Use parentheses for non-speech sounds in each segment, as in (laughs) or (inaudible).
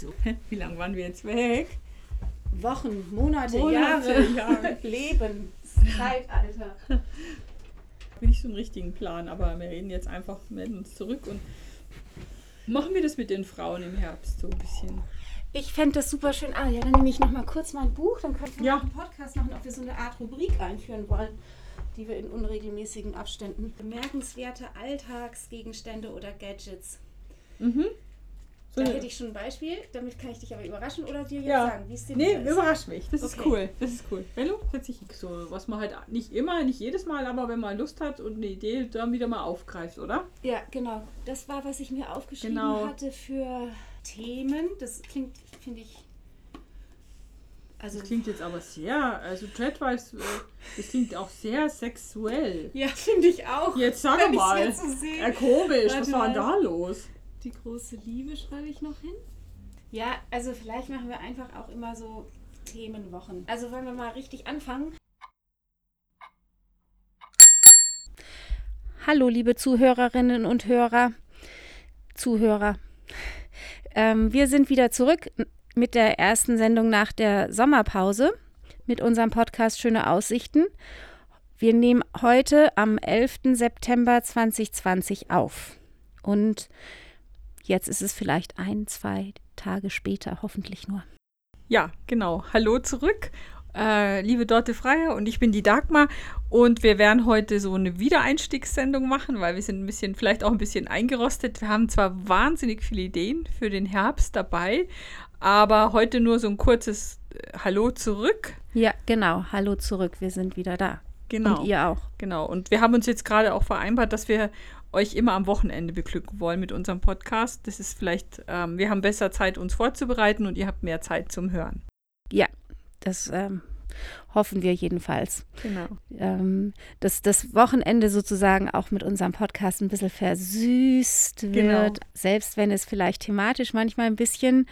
So, (laughs) wie lange waren wir jetzt weg? Wochen, Monate, Monate, Jahre, (laughs) Jahre. (laughs) Bin ich so einen richtigen Plan, aber wir reden jetzt einfach, melden uns zurück und machen wir das mit den Frauen im Herbst so ein bisschen. Ich fände das super schön. Ah ja, dann nehme ich nochmal kurz mein Buch, dann können wir Ja. noch einen Podcast machen, ob wir so eine Art Rubrik einführen wollen, die wir in unregelmäßigen Abständen. Bemerkenswerte Alltagsgegenstände oder Gadgets. Mhm. So, Da hätte ich schon ein Beispiel, damit kann ich dich aber überraschen oder dir jetzt Ja. sagen, wie es dir nee, ist. überrasch mich. Das ist Okay. cool. Das ist cool. Bello, setz dich so, was man halt nicht immer, nicht jedes Mal, aber wenn man Lust hat und eine Idee dann wieder mal aufgreift, oder? Ja, genau. Das war, was ich mir aufgeschrieben Genau. hatte für Themen. Das klingt, finde ich. Also, Das klingt jetzt aber sehr, also Treadwise, äh, das klingt auch sehr sexuell. ja, finde ich auch. Jetzt sag mal. so. Ja, komisch, was Warte war denn da los? Die große Liebe schreibe ich noch hin. Ja, also vielleicht machen wir einfach auch immer so Themenwochen. Also wollen wir mal richtig anfangen. Hallo, liebe Zuhörerinnen und Hörer. Zuhörer. Ähm, wir sind wieder zurück mit der ersten Sendung nach der Sommerpause mit unserem Podcast Schöne Aussichten. Wir nehmen heute am 11. September 2020 auf. Und jetzt ist es vielleicht ein, zwei Tage später, hoffentlich nur. Ja, genau. Hallo zurück. Äh, liebe Dorte Freier und ich bin die Dagmar und wir werden heute so eine Wiedereinstiegssendung machen, weil wir sind ein bisschen, vielleicht auch ein bisschen eingerostet. Wir haben zwar wahnsinnig viele Ideen für den Herbst dabei, aber heute nur so ein kurzes äh, Hallo zurück. Ja, genau. Hallo zurück. Wir sind wieder da. Genau. Und ihr auch. Genau. Und wir haben uns jetzt gerade auch vereinbart, dass wir euch immer am Wochenende beglücken wollen mit unserem Podcast. Das ist vielleicht, ähm, wir haben besser Zeit, uns vorzubereiten und ihr habt mehr Zeit zum Hören. Ja, das ähm, hoffen wir jedenfalls. Genau. Ähm, dass das Wochenende sozusagen auch mit unserem Podcast ein bisschen versüßt wird, Genau. selbst wenn es vielleicht thematisch manchmal ein bisschen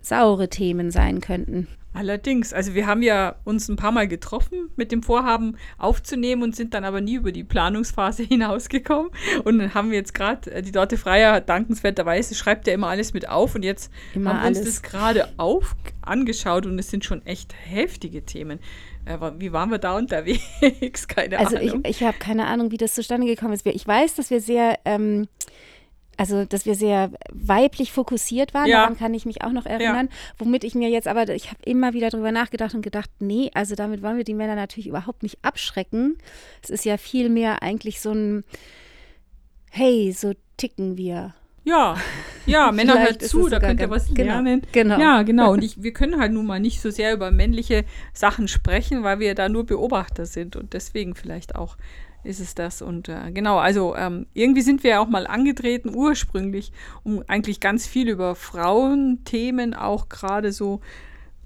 saure Themen sein könnten. Allerdings, also wir haben ja uns ein paar Mal getroffen mit dem Vorhaben aufzunehmen und sind dann aber nie über die Planungsphase (laughs) hinausgekommen. Und dann haben wir jetzt gerade, äh, die Dorte Freier dankenswerterweise schreibt ja immer alles mit auf und jetzt Immer haben wir uns alles. das gerade auf angeschaut und es sind schon echt heftige Themen. Aber wie waren wir da (laughs) unterwegs? Keine Also ich, Ahnung. ich habe keine Ahnung, wie das zustande gekommen ist. Ich weiß, dass wir sehr, ähm, also dass wir sehr weiblich fokussiert waren. Ja. Daran kann ich mich auch noch erinnern. Womit ich mir jetzt aber, ich habe immer wieder drüber nachgedacht und gedacht, nee, also damit wollen wir die Männer natürlich überhaupt nicht abschrecken. Es ist ja vielmehr eigentlich so ein, hey, so ticken wir. Ja, ja, (laughs) Männer hört zu, da könnt ihr was genau, lernen. genau. Ja, genau. Und (laughs) ich, wir können halt nun mal nicht so sehr über männliche Sachen sprechen, weil wir da nur Beobachter sind und deswegen vielleicht auch ist es das. Und äh, genau, also ähm, irgendwie sind wir ja auch mal angetreten, ursprünglich, um eigentlich ganz viel über Frauenthemen auch gerade so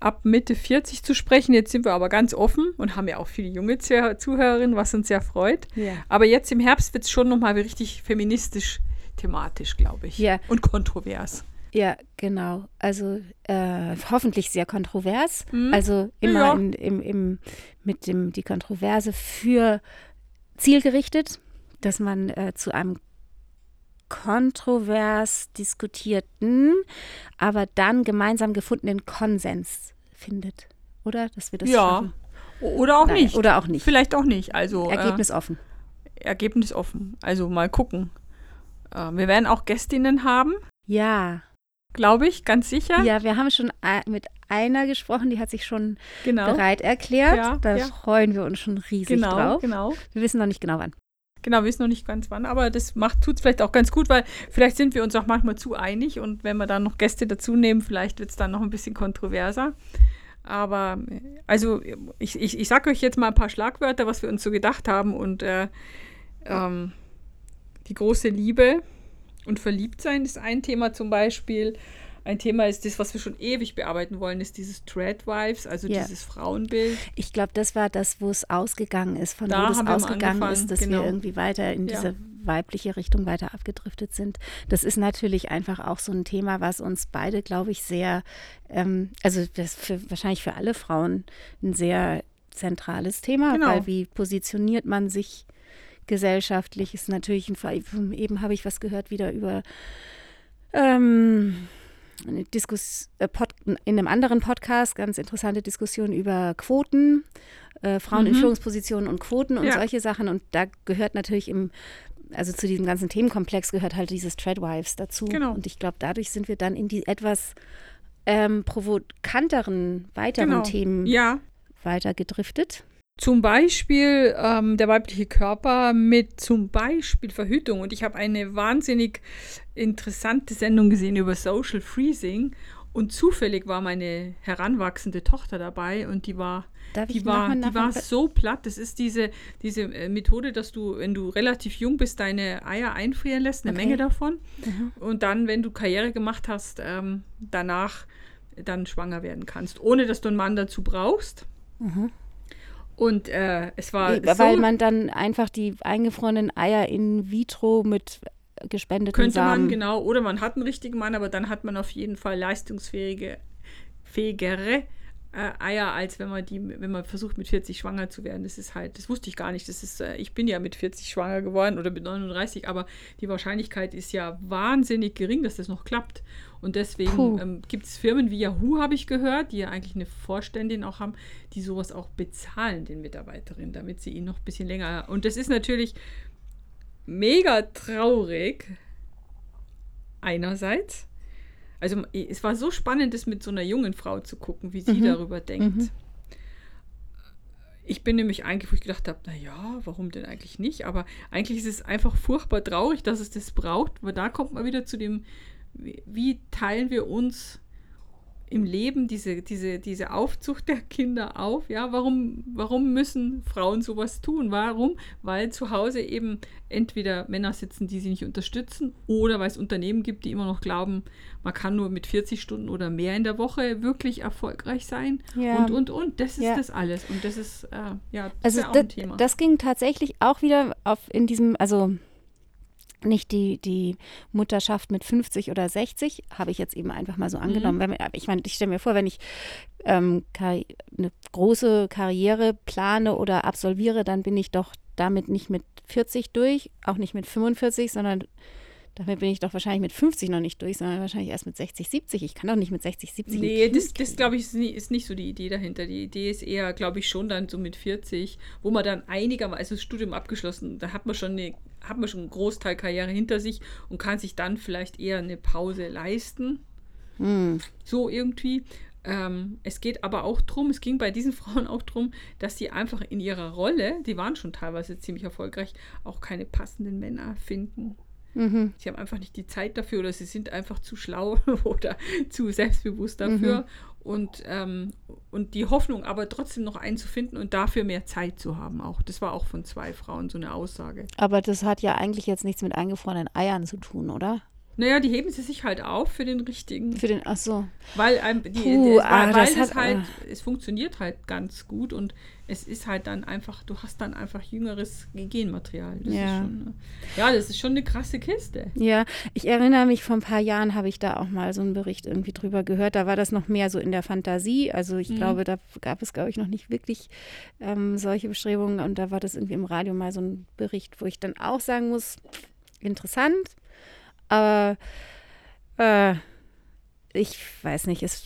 ab Mitte 40 zu sprechen. Jetzt sind wir aber ganz offen und haben ja auch viele junge Zuhör- Zuhörerinnen, was uns sehr freut. Ja. Aber jetzt im Herbst wird es schon nochmal richtig feministisch thematisch, glaube ich. Ja. Und kontrovers. Ja, genau. Also äh, hoffentlich sehr kontrovers. Hm. Also immer Ja. in, im, im, mit dem die Kontroverse für zielgerichtet, dass man äh, zu einem kontrovers diskutierten, aber dann gemeinsam gefundenen Konsens findet. Oder? Dass wir das Ja. schaffen. Oder auch Nein, nicht. Oder auch nicht. Vielleicht auch nicht. Also Ergebnis offen. Äh, Ergebnis offen. Also mal gucken. Äh, wir werden auch Gästinnen haben, Ja. Glaube ich, ganz sicher. Ja, wir haben schon mit einer gesprochen, die hat sich schon genau. bereit erklärt. Ja, da ja. freuen wir uns schon riesig Genau, drauf. genau. Wir wissen noch nicht genau wann. Genau, wir wissen noch nicht ganz wann, aber das macht tut es vielleicht auch ganz gut, weil vielleicht sind wir uns auch manchmal zu einig und wenn wir dann noch Gäste dazu nehmen, vielleicht wird es dann noch ein bisschen kontroverser. Aber also ich, ich, ich sage euch jetzt mal ein paar Schlagwörter, was wir uns so gedacht haben und äh, ähm, die große Liebe und Verliebtsein ist ein Thema zum Beispiel. Ein Thema ist das, was wir schon ewig bearbeiten wollen, ist dieses Threadwives, also Ja. dieses Frauenbild. Ich glaube, das war das, wo es ausgegangen ist, von Da wo das mal ausgegangen ist, dass genau. wir irgendwie weiter in Ja. diese weibliche Richtung weiter abgedriftet sind. Das ist natürlich einfach auch so ein Thema, was uns beide, glaube ich, sehr, ähm, also das für, wahrscheinlich für alle Frauen ein sehr zentrales Thema, Genau. weil wie positioniert man sich gesellschaftlich ist natürlich ein Fall. Eben habe ich was gehört wieder über ähm, eine Diskus äh, Pod, in einem anderen Podcast ganz interessante Diskussion über Quoten, äh, Frauen mhm. in Führungspositionen und Quoten und ja. solche Sachen. Und da gehört natürlich im, also zu diesem ganzen Themenkomplex gehört halt dieses Treadwives dazu. Genau. Und ich glaube, dadurch sind wir dann in die etwas ähm, provokanteren, weiteren genau. Themen ja. weiter gedriftet. Zum Beispiel ähm, der weibliche Körper mit zum Beispiel Verhütung. Und ich habe eine wahnsinnig interessante Sendung gesehen über Social Freezing. Und zufällig war meine heranwachsende Tochter dabei und die war, die war, die war so platt. Das ist diese, diese äh, Methode, dass du, wenn du relativ jung bist, deine Eier einfrieren lässt, eine okay. Menge davon. Mhm. Und dann, wenn du Karriere gemacht hast, ähm, danach dann schwanger werden kannst, ohne dass du einen Mann dazu brauchst. Mhm. Und äh, es war. Weil so, man dann einfach die eingefrorenen Eier in vitro mit gespendeten könnte Samen. Könnte man, genau. Oder man hat einen richtigen Mann, aber dann hat man auf jeden Fall leistungsfähige, fähigere äh, Eier, als wenn man die, wenn man versucht, mit 40 schwanger zu werden. Das ist halt, das wusste ich gar nicht. Das ist, äh, ich bin ja mit 40 schwanger geworden oder mit 39, aber die Wahrscheinlichkeit ist ja wahnsinnig gering, dass das noch klappt. Und deswegen ähm, gibt es Firmen wie Yahoo, habe ich gehört, die ja eigentlich eine Vorständin auch haben, die sowas auch bezahlen, den Mitarbeiterinnen, damit sie ihn noch ein bisschen länger. Und das ist natürlich mega traurig. Einerseits. Also es war so spannend, das mit so einer jungen Frau zu gucken, wie sie mhm. darüber denkt. Mhm. Ich bin nämlich eigentlich, wo ich gedacht habe, naja, warum denn eigentlich nicht? Aber eigentlich ist es einfach furchtbar traurig, dass es das braucht, weil da kommt man wieder zu dem, wie, wie teilen wir uns im Leben diese, diese, diese Aufzucht der Kinder auf. Ja, warum, warum müssen Frauen sowas tun? Warum? Weil zu Hause eben entweder Männer sitzen, die sie nicht unterstützen, oder weil es Unternehmen gibt, die immer noch glauben, man kann nur mit 40 Stunden oder mehr in der Woche wirklich erfolgreich sein. Ja. Und, und, und. Das ist ja. das alles. Und das ist, äh, ja, das also ist auch ein Thema. Das ging tatsächlich auch wieder auf in diesem, also nicht die, die Mutterschaft mit 50 oder 60, habe ich jetzt eben einfach mal so angenommen. Mhm. Wenn, ich meine, ich stelle mir vor, wenn ich ähm, eine große Karriere plane oder absolviere, dann bin ich doch damit nicht mit 40 durch, auch nicht mit 45, sondern damit bin ich doch wahrscheinlich mit 50 noch nicht durch, sondern wahrscheinlich erst mit 60, 70. Ich kann doch nicht mit 60, 70. Nee, das, das glaube ich, ist nicht, ist nicht, so die Idee dahinter. Die Idee ist eher, glaube ich, schon dann so mit 40, wo man dann einigermaßen, also das Studium abgeschlossen, da hat man schon eine, hat man schon einen Großteil Karriere hinter sich und kann sich dann vielleicht eher eine Pause leisten. Hm. So irgendwie. Ähm, es geht aber auch darum, es ging bei diesen (laughs) Frauen auch darum, dass sie einfach in ihrer Rolle, die waren schon teilweise ziemlich erfolgreich, auch keine passenden Männer finden. Mhm. Sie haben einfach nicht die Zeit dafür oder sie sind einfach zu schlau (laughs) oder zu selbstbewusst dafür. Mhm. Und, ähm, und die Hoffnung aber trotzdem noch einen zu finden und dafür mehr Zeit zu haben auch. Das war auch von zwei Frauen so eine Aussage. Aber das hat ja eigentlich jetzt nichts mit eingefrorenen Eiern zu tun, oder? Naja, die heben sie sich halt auf für den richtigen. Für den, ach so. Weil, ähm, die, Puh, ah, weil es halt, ah. es funktioniert halt ganz gut und es ist halt dann einfach, du hast dann einfach jüngeres Genmaterial. Das ja. Schon, ne? ja, das ist schon eine krasse Kiste. Ja, ich erinnere mich, vor ein paar Jahren habe ich da auch mal so einen Bericht irgendwie drüber gehört. Da war das noch mehr so in der Fantasie. Also ich mhm. glaube, da gab es, glaube ich, noch nicht wirklich ähm, solche Bestrebungen. Und da war das irgendwie im Radio mal so ein Bericht, wo ich dann auch sagen muss, interessant aber äh, ich weiß nicht, es.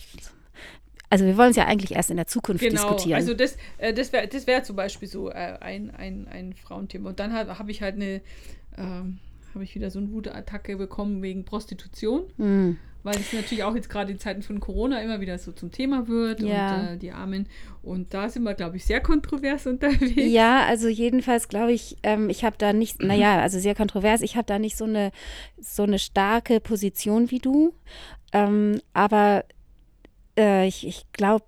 Also wir wollen es ja eigentlich erst in der Zukunft genau, diskutieren. Also das, äh, das wäre das wär zum Beispiel so äh, ein, ein, ein Frauenthema. Und dann habe hab ich halt eine, ähm, habe ich wieder so eine Wutattacke bekommen wegen Prostitution. Mhm weil es natürlich auch jetzt gerade in Zeiten von Corona immer wieder so zum Thema wird ja. und äh, die Armen. Und da sind wir, glaube ich, sehr kontrovers (laughs) unterwegs. Ja, also jedenfalls glaube ich, ähm, ich habe da nicht, naja, also sehr kontrovers, ich habe da nicht so eine, so eine starke Position wie du. Ähm, aber äh, ich, ich glaube,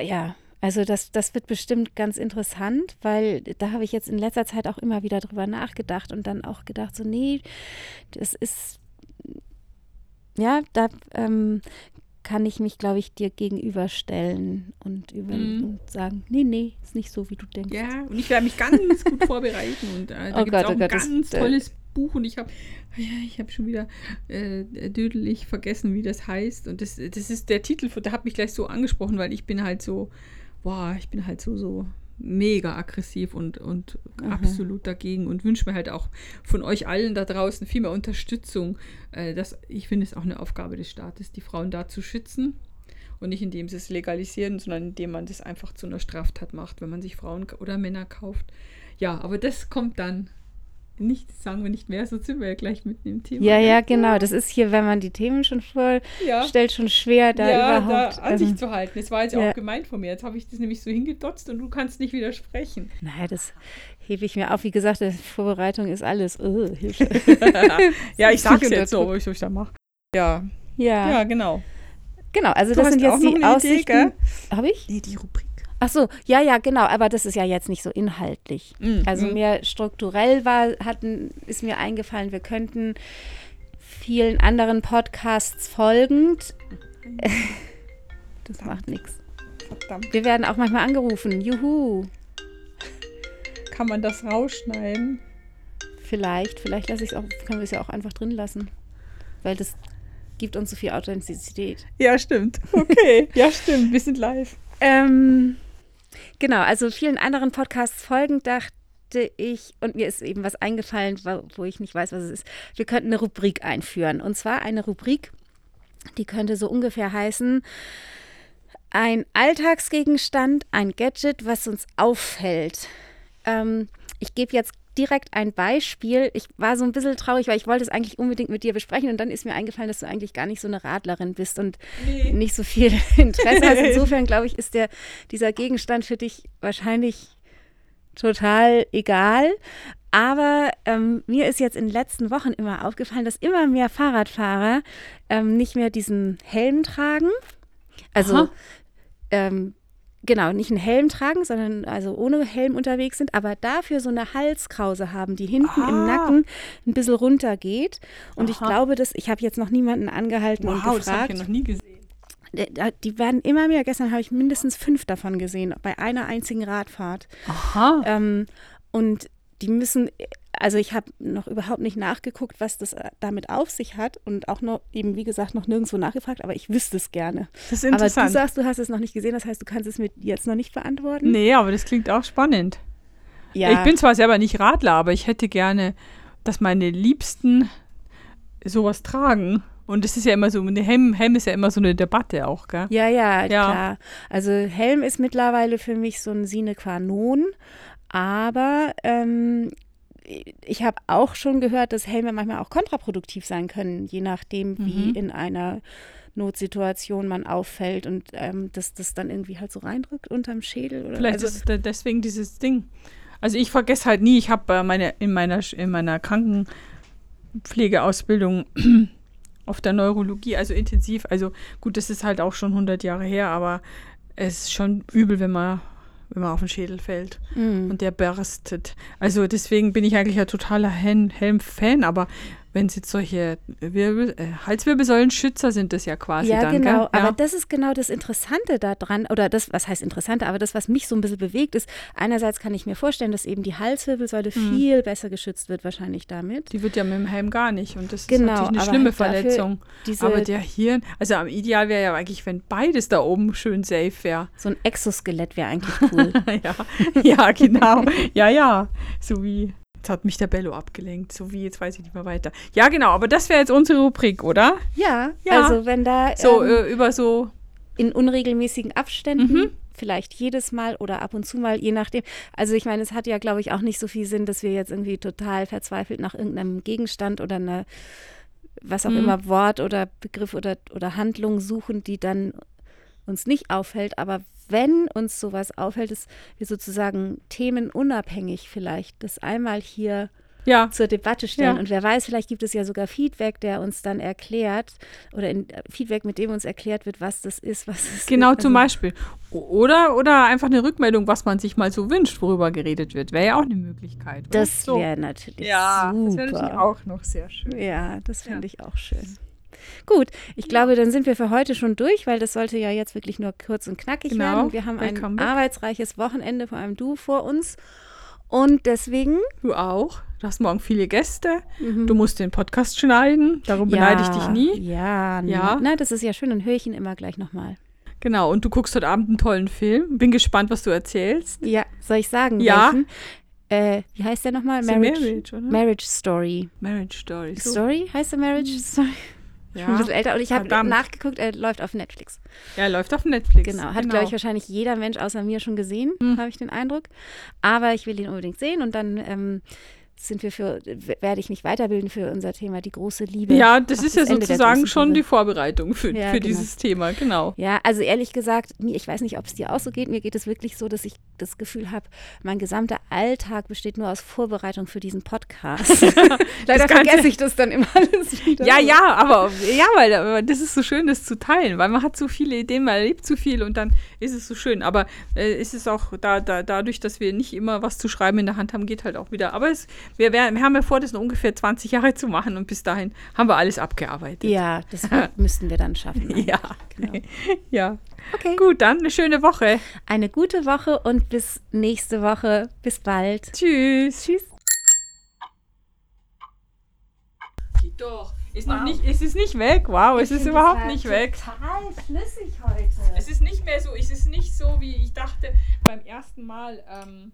ja, also das, das wird bestimmt ganz interessant, weil da habe ich jetzt in letzter Zeit auch immer wieder drüber nachgedacht und dann auch gedacht, so nee, das ist ja, da ähm, kann ich mich, glaube ich, dir gegenüberstellen und, über mm. und sagen, nee, nee, ist nicht so, wie du denkst. Ja, und ich werde mich ganz gut vorbereiten und äh, da (laughs) oh gibt es auch oh ein ganz das, tolles Buch und ich habe ja, ich habe schon wieder äh, dödelig vergessen, wie das heißt und das, das ist der Titel, der hat mich gleich so angesprochen, weil ich bin halt so, boah, ich bin halt so, so mega aggressiv und, und absolut dagegen und wünsche mir halt auch von euch allen da draußen viel mehr Unterstützung. Äh, das, ich finde es auch eine Aufgabe des Staates, die Frauen da zu schützen. Und nicht indem sie es legalisieren, sondern indem man das einfach zu einer Straftat macht, wenn man sich Frauen oder Männer kauft. Ja, aber das kommt dann nicht, sagen wir nicht mehr, sonst sind wir ja gleich mitten im Thema. Ja, ja, genau. Das ist hier, wenn man die Themen schon vorstellt, ja. schon schwer, da ja, überhaupt da an ähm, sich zu halten. Das war jetzt ja. auch gemeint von mir. Jetzt habe ich das nämlich so hingedotzt und du kannst nicht widersprechen. Naja, das hebe ich mir auf. Wie gesagt, die Vorbereitung ist alles. Oh, (laughs) ja, ich sage es jetzt so, was ich da mache. Ja. ja. Ja, genau. Genau, also du das sind jetzt die Aussichten. Habe ich? Nee, die Rubrik. Ach so, ja, ja, genau, aber das ist ja jetzt nicht so inhaltlich. Mhm. Also mm. mehr strukturell war, hatten, ist mir eingefallen, wir könnten vielen anderen Podcasts folgend. das macht nichts. Verdammt. Wir werden auch manchmal angerufen. Juhu. Kann man das rausschneiden? Vielleicht, vielleicht lasse ich es auch, können wir es ja auch einfach drin lassen. Weil das gibt uns so viel Authentizität. Ja, stimmt. Okay, (laughs) ja, stimmt. Wir sind live. Ähm, Genau, also vielen anderen Podcasts folgend dachte ich, und mir ist eben was eingefallen, wo ich nicht weiß, was es ist. Wir könnten eine Rubrik einführen. Und zwar eine Rubrik, die könnte so ungefähr heißen, ein Alltagsgegenstand, ein Gadget, was uns auffällt. Ähm, ich gebe jetzt direkt ein Beispiel. Ich war so ein bisschen traurig, weil ich wollte es eigentlich unbedingt mit dir besprechen und dann ist mir eingefallen, dass du eigentlich gar nicht so eine Radlerin bist und nee. nicht so viel (laughs) Interesse hast. Insofern glaube ich, ist der, dieser Gegenstand für dich wahrscheinlich total egal. Aber ähm, mir ist jetzt in den letzten Wochen immer aufgefallen, dass immer mehr Fahrradfahrer ähm, nicht mehr diesen Helm tragen. Also ähm, genau, nicht einen Helm tragen, sondern also ohne Helm unterwegs sind, aber dafür so eine Halskrause haben, die hinten ah. im Nacken ein bisschen runter geht. Und Aha. ich glaube, dass ich habe jetzt noch niemanden angehalten wow, und gefragt. Das habe ich noch nie gesehen. Die werden immer mehr. Gestern habe ich mindestens fünf davon gesehen, bei einer einzigen Radfahrt. Aha. Ähm, und die müssen also ich habe noch überhaupt nicht nachgeguckt, was das äh, damit auf sich hat und auch noch eben, wie gesagt, noch nirgendwo nachgefragt, aber ich wüsste es gerne. Das ist interessant. Aber du sagst, du hast es noch nicht gesehen, das heißt, du kannst es mir jetzt noch nicht beantworten? Nee, aber das klingt auch spannend. Ja. Ich bin zwar selber nicht Radler, aber ich hätte gerne, dass meine Liebsten sowas tragen. Und es ist ja immer so, eine Helm, Helm ist ja immer so eine Debatte auch, gell? Ja, ja, ja, klar. Also Helm ist mittlerweile für mich so ein Sine qua non. Aber ähm, ich habe auch schon gehört, dass Helme manchmal auch kontraproduktiv sein können, je nachdem, wie mhm. in einer Notsituation man auffällt und ähm, dass das dann irgendwie halt so reindrückt unterm Schädel. Oder Vielleicht also, ist es deswegen dieses Ding. Also ich vergesse halt nie, ich habe äh, meine, in, meiner, in meiner Krankenpflegeausbildung (clears throat) auf der Neurologie, also intensiv, also gut, das ist halt auch schon 100 Jahre her, aber es ist schon übel, wenn man wenn man auf den Schädel fällt mm. und der berstet. Also deswegen bin ich eigentlich ein totaler Helm-Fan, aber wenn es jetzt solche Wirbel, äh, Halswirbelsäulenschützer sind das ja quasi ja, dann. Genau. Gell? Ja, genau. Aber das ist genau das Interessante daran, oder das, was heißt Interessante, aber das, was mich so ein bisschen bewegt, ist, einerseits kann ich mir vorstellen, dass eben die Halswirbelsäule mhm. viel besser geschützt wird, wahrscheinlich damit. Die wird ja mit dem Helm gar nicht und das genau, ist natürlich eine schlimme Verletzung. Aber der Hirn, also am Ideal wäre ja eigentlich, wenn beides da oben schön safe wäre. So ein Exoskelett wäre eigentlich (laughs) cool. ja, (laughs) ja, genau. ja, ja. So wie Jetzt hat mich der Bello abgelenkt, so wie jetzt weiß ich nicht mehr weiter. Ja, genau, aber das wäre jetzt unsere Rubrik, oder? Ja, ja. also wenn da. So, ähm, äh, über so. In unregelmäßigen Abständen, mhm. vielleicht jedes Mal oder ab und zu mal, je nachdem. Also, ich meine, es hat ja, glaube ich, auch nicht so viel Sinn, dass wir jetzt irgendwie total verzweifelt nach irgendeinem Gegenstand oder einer, was auch mhm. immer, Wort oder Begriff oder, oder Handlung suchen, die dann uns nicht auffällt, aber wenn uns sowas auffällt, dass wir sozusagen themenunabhängig vielleicht das einmal hier ja. zur Debatte stellen. Ja. Und wer weiß, vielleicht gibt es ja sogar Feedback, der uns dann erklärt oder in, äh, Feedback, mit dem uns erklärt wird, was das ist, was es Genau, ist. zum also, Beispiel. Oder, oder einfach eine Rückmeldung, was man sich mal so wünscht, worüber geredet wird. Wäre ja auch eine Möglichkeit. Oder? Das wäre so. natürlich ja, super. das wäre natürlich auch noch sehr schön. Ja, das fände ja. ich auch schön. Gut, ich glaube, dann sind wir für heute schon durch, weil das sollte ja jetzt wirklich nur kurz und knackig genau. werden. Wir haben ein Willkommen. arbeitsreiches Wochenende, vor allem du vor uns. Und deswegen. Du auch. Du hast morgen viele Gäste. Mhm. Du musst den Podcast schneiden. Darum ja, beneide ich dich nie. Ja, ja. Na, das ist ja schön. Dann höre ich ihn immer gleich nochmal. Genau, und du guckst heute Abend einen tollen Film. Bin gespannt, was du erzählst. Ja, soll ich sagen? Ja. Welchen? Äh, wie heißt der nochmal? Marriage, oder? Marriage Story. Marriage Story. So. Story heißt der Marriage Story? Ja. Ein bisschen älter. Und ich habe nachgeguckt, er läuft auf Netflix. ja, läuft auf Netflix. Genau. Hat, glaube ich, wahrscheinlich jeder Mensch außer mir schon gesehen, Hm. habe ich den Eindruck. Aber ich will ihn unbedingt sehen und dann ähm, sind wir für, werde ich mich weiterbilden für unser Thema die große Liebe. Ja, das ist ja Ende sozusagen schon die Vorbereitung für, Ja, für genau. dieses Thema, genau. Ja, also ehrlich gesagt, ich weiß nicht, ob es dir auch so geht. Mir geht es wirklich so, dass ich das Gefühl habe, mein gesamter Alltag besteht nur aus Vorbereitung für diesen Podcast. (laughs) Leider vergesse ich das dann immer alles wieder. Ja, ja, aber ja, weil aber das ist so schön, das zu teilen, weil man hat so viele Ideen, man erlebt so viel und dann ist es so schön. Aber äh, ist es auch da, da, dadurch, dass wir nicht immer was zu schreiben in der Hand haben, geht halt auch wieder. Aber es, wir, wir haben ja vor, das noch ungefähr 20 Jahre zu machen und bis dahin haben wir alles abgearbeitet. Ja, das (laughs) müssten wir dann schaffen. Ja, Genau. (laughs) ja. Okay. Gut, dann eine schöne Woche. Eine gute Woche und bis nächste Woche. Bis bald. Tschüss. Tschüss. Geht doch. Ist noch nicht, es ist nicht weg. Wow, es ist überhaupt nicht weg. Total flüssig heute. Es ist nicht mehr so, es ist nicht so, wie ich dachte beim ersten Mal. Ähm,